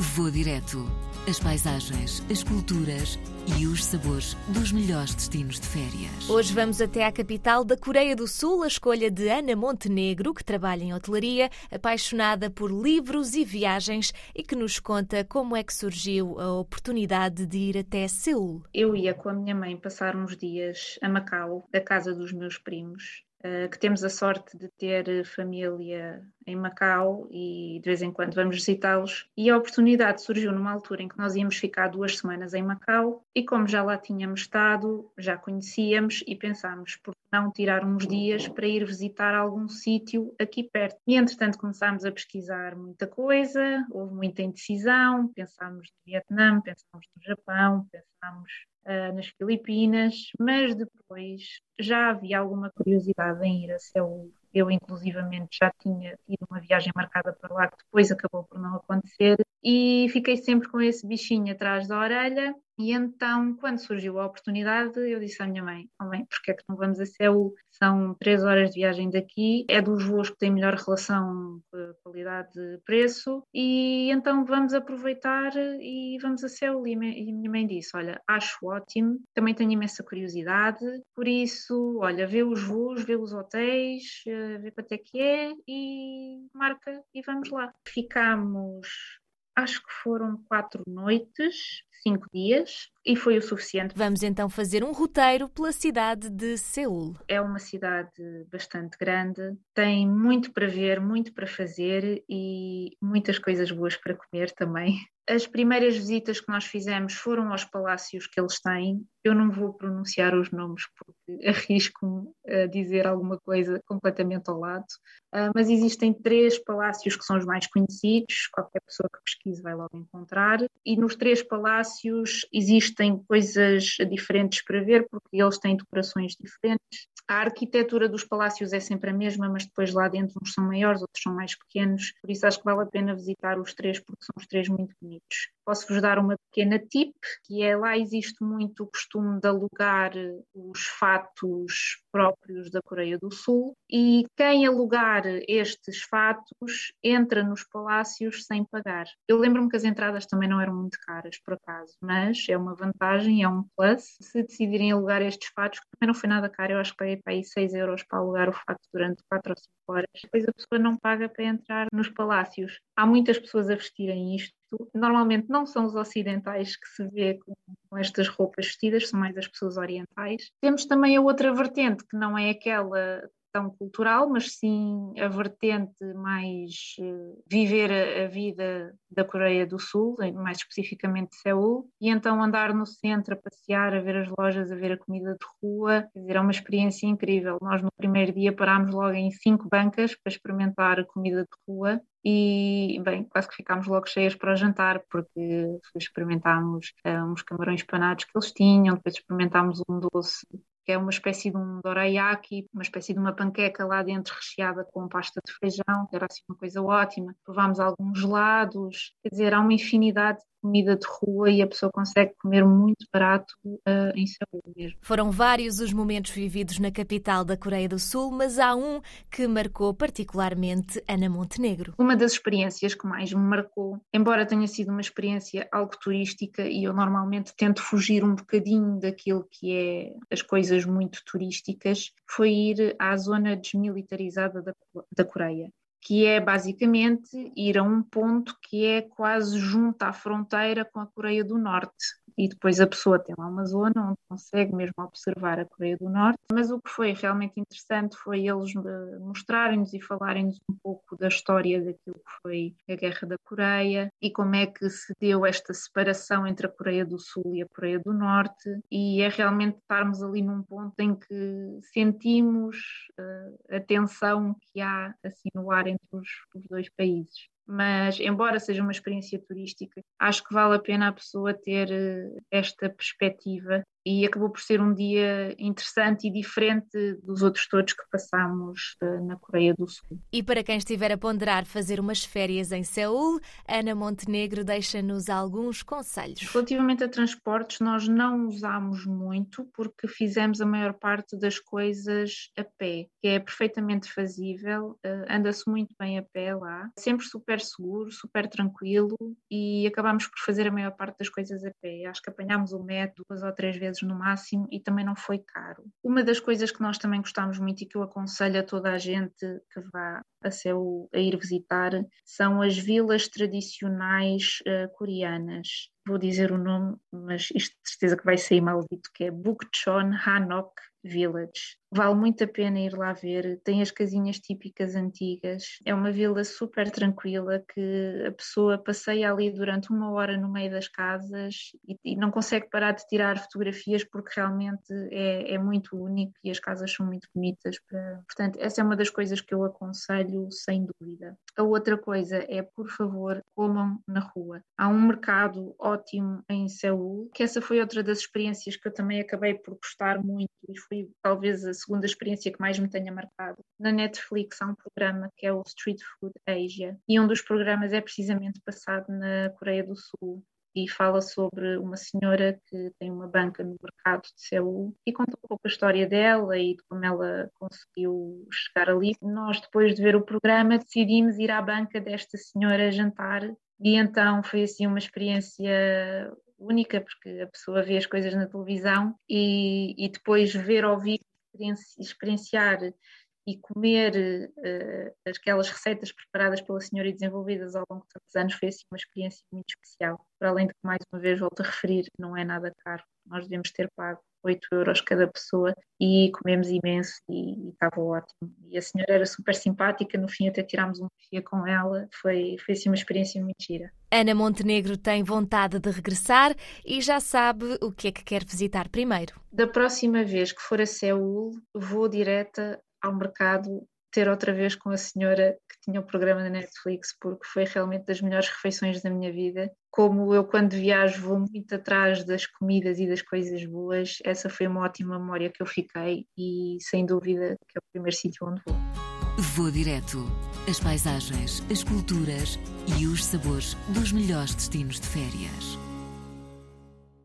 Vou direto. As paisagens, as culturas e os sabores dos melhores destinos de férias. Hoje vamos até à capital da Coreia do Sul, a escolha de Ana Montenegro, que trabalha em hotelaria, apaixonada por livros e viagens e que nos conta como é que surgiu a oportunidade de ir até Seul. Eu ia com a minha mãe passar uns dias a Macau, da casa dos meus primos, que temos a sorte de ter família em Macau e de vez em quando vamos visitá-los. E a oportunidade surgiu numa altura em que nós íamos ficar duas semanas em Macau e como já lá tínhamos estado, já conhecíamos e pensámos por não tirar uns dias para ir visitar algum sítio aqui perto. E entretanto começámos a pesquisar muita coisa, houve muita indecisão, pensámos no Vietnã, pensámos no Japão, pensámos uh, nas Filipinas, mas depois já havia alguma curiosidade em ir a Seul. Eu, inclusivamente, já tinha tido uma viagem marcada para lá que depois acabou por não acontecer e fiquei sempre com esse bichinho atrás da orelha e então, quando surgiu a oportunidade, eu disse à minha mãe: oh, bem, porque é que não vamos a Seul? São três horas de viagem daqui, é dos voos que têm melhor relação qualidade-preço, e então vamos aproveitar e vamos a Seul. E a minha mãe disse: Olha, acho ótimo, também tenho imensa curiosidade, por isso, olha, vê os voos, vê os hotéis, eh, vê quanto é que é e marca e vamos lá. Ficámos acho que foram quatro noites, cinco dias, e foi o suficiente. Vamos então fazer um roteiro pela cidade de Seul. É uma cidade bastante grande, tem muito para ver, muito para fazer e muitas coisas boas para comer também. As primeiras visitas que nós fizemos foram aos palácios que eles têm. Eu não vou pronunciar os nomes porque arrisco-me a dizer alguma coisa completamente ao lado, uh, mas existem três palácios que são os mais conhecidos, qualquer pessoa que pesquise vai logo encontrar, e nos três palácios existem coisas diferentes para ver porque eles têm decorações diferentes. A arquitetura dos palácios é sempre a mesma, mas depois lá dentro uns são maiores, outros são mais pequenos, por isso acho que vale a pena visitar os três porque são os três muito bonitos. Posso-vos dar uma pequena tip, que é lá existe muito o costume de alugar os fatos próprios da Coreia do Sul e quem alugar estes fatos entra nos palácios sem pagar. Eu lembro-me que as entradas também não eram muito caras, por acaso, mas é uma vantagem, é um plus. Se decidirem alugar estes fatos, que também não foi nada caro, eu acho que paguei para aí 6 euros para alugar o fato durante 4 ou 5 horas, depois a pessoa não paga para entrar nos palácios. Há muitas pessoas a vestirem isto Normalmente não são os ocidentais que se vê com, com, estas roupas vestidas, são mais as pessoas orientais. Temos também a outra vertente, que não é aquela tão cultural, mas sim a vertente mais uh, viver a, a, vida da Coreia do Sul, mais especificamente de Seul, e então andar no centro, a passear, a ver as lojas, a ver a comida de rua, quer dizer, é uma experiência incrível. Nós no primeiro dia parámos logo em cinco bancas para experimentar a comida de rua e bem, quase que ficámos logo cheias para o jantar, porque experimentámos uh, uns camarões panados que eles tinham, depois experimentámos um doce que é uma espécie de um dorayaki, uma espécie de uma panqueca lá dentro recheada com pasta de feijão, que era assim uma coisa ótima. Provámos alguns gelados, quer dizer, há uma infinidade comida de rua e a pessoa consegue comer muito barato uh, em Seul mesmo. Foram vários os momentos vividos na capital da Coreia do Sul, mas há um que marcou particularmente Ana Montenegro. Uma das experiências que mais me marcou, embora tenha sido uma experiência algo turística e eu normalmente tento fugir um bocadinho daquilo que é as coisas muito turísticas, foi ir à zona desmilitarizada da, da Coreia que é basicamente ir a um ponto que é quase junto à fronteira com a Coreia do Norte e depois a pessoa tem lá uma zona onde consegue mesmo observar a Coreia do Norte. Mas o que foi realmente interessante foi eles eh, mostrarem-nos e falarem-nos um pouco da história daquilo que foi a Guerra da Coreia e como é que se deu esta separação entre a Coreia do Sul e a Coreia do Norte. E é realmente estarmos ali num ponto em que sentimos uh, a tensão que há assim no ar entre os, os dois países mas embora seja uma experiência turística, acho que vale a pena a pessoa ter eh, esta perspectiva e acabou por ser um dia interessante e diferente dos outros todos que passámos uh, na Coreia do Sul. E para quem estiver a ponderar fazer umas férias em Seul, Ana Montenegro deixa-nos alguns conselhos. Relativamente a transportes, nós não usámos muito porque fizemos a maior parte das coisas a pé, que é perfeitamente fazível, uh, anda-se muito bem a pé lá, sempre super seguro, super tranquilo e acabámos por fazer a maior parte das coisas a pé. Acho que apanhámos o metro duas ou três vezes no máximo e também não foi caro. Uma das coisas que nós também gostámos muito e que eu aconselho a toda a gente que vá a, seu, a ir visitar são as vilas tradicionais uh, coreanas. Vou dizer o nome, mas isto de certeza que vai sair maldito, que é Bukchon Hanok Village. Vale muito a pena ir lá ver. Tem as casinhas típicas antigas. É uma vila super tranquila que a pessoa passeia ali durante uma hora no meio das casas e, e não consegue parar de tirar fotografias porque realmente é, é, muito único e as casas são muito bonitas. Para... Portanto, essa é uma das coisas que eu aconselho sem dúvida. A outra coisa é, por favor, comam na rua. Há um mercado ótimo em Seul, que essa foi outra das experiências que eu também acabei por gostar muito e foi talvez a segunda experiência que mais me tenha marcado. Na Netflix há um programa que é o Street Food Asia e um dos programas é precisamente passado na Coreia do Sul e fala sobre uma senhora que tem uma banca no mercado de Seul e conta um pouco a história dela e de como ela conseguiu chegar ali. Nós, depois de ver o programa, decidimos ir à banca desta senhora jantar e então foi assim uma experiência única, porque a pessoa vê as coisas na televisão e, e depois ver ao vivo, experienciar e comer uh, aquelas receitas preparadas pela senhora e desenvolvidas ao longo de tantos anos foi assim uma experiência muito especial. Para além de que, mais uma vez, volto a referir, não é nada caro. Nós devemos ter pago 8 euros cada pessoa e comemos imenso e, e estava ótimo. E a senhora era super simpática, no fim até tirámos um dia com ela, foi, foi assim uma experiência muito gira. Ana Montenegro tem vontade de regressar e já sabe o que é que quer visitar primeiro. Da próxima vez que for a Seul, vou direta ao mercado ter outra vez com a senhora que tinha o programa na Netflix, porque foi realmente das melhores refeições da minha vida. Como eu, quando viajo, vou muito atrás das comidas e das coisas boas, essa foi uma ótima memória que eu fiquei e, sem dúvida, que é o primeiro sítio onde vou. Vou direto. As paisagens, as culturas e os sabores dos melhores destinos de férias.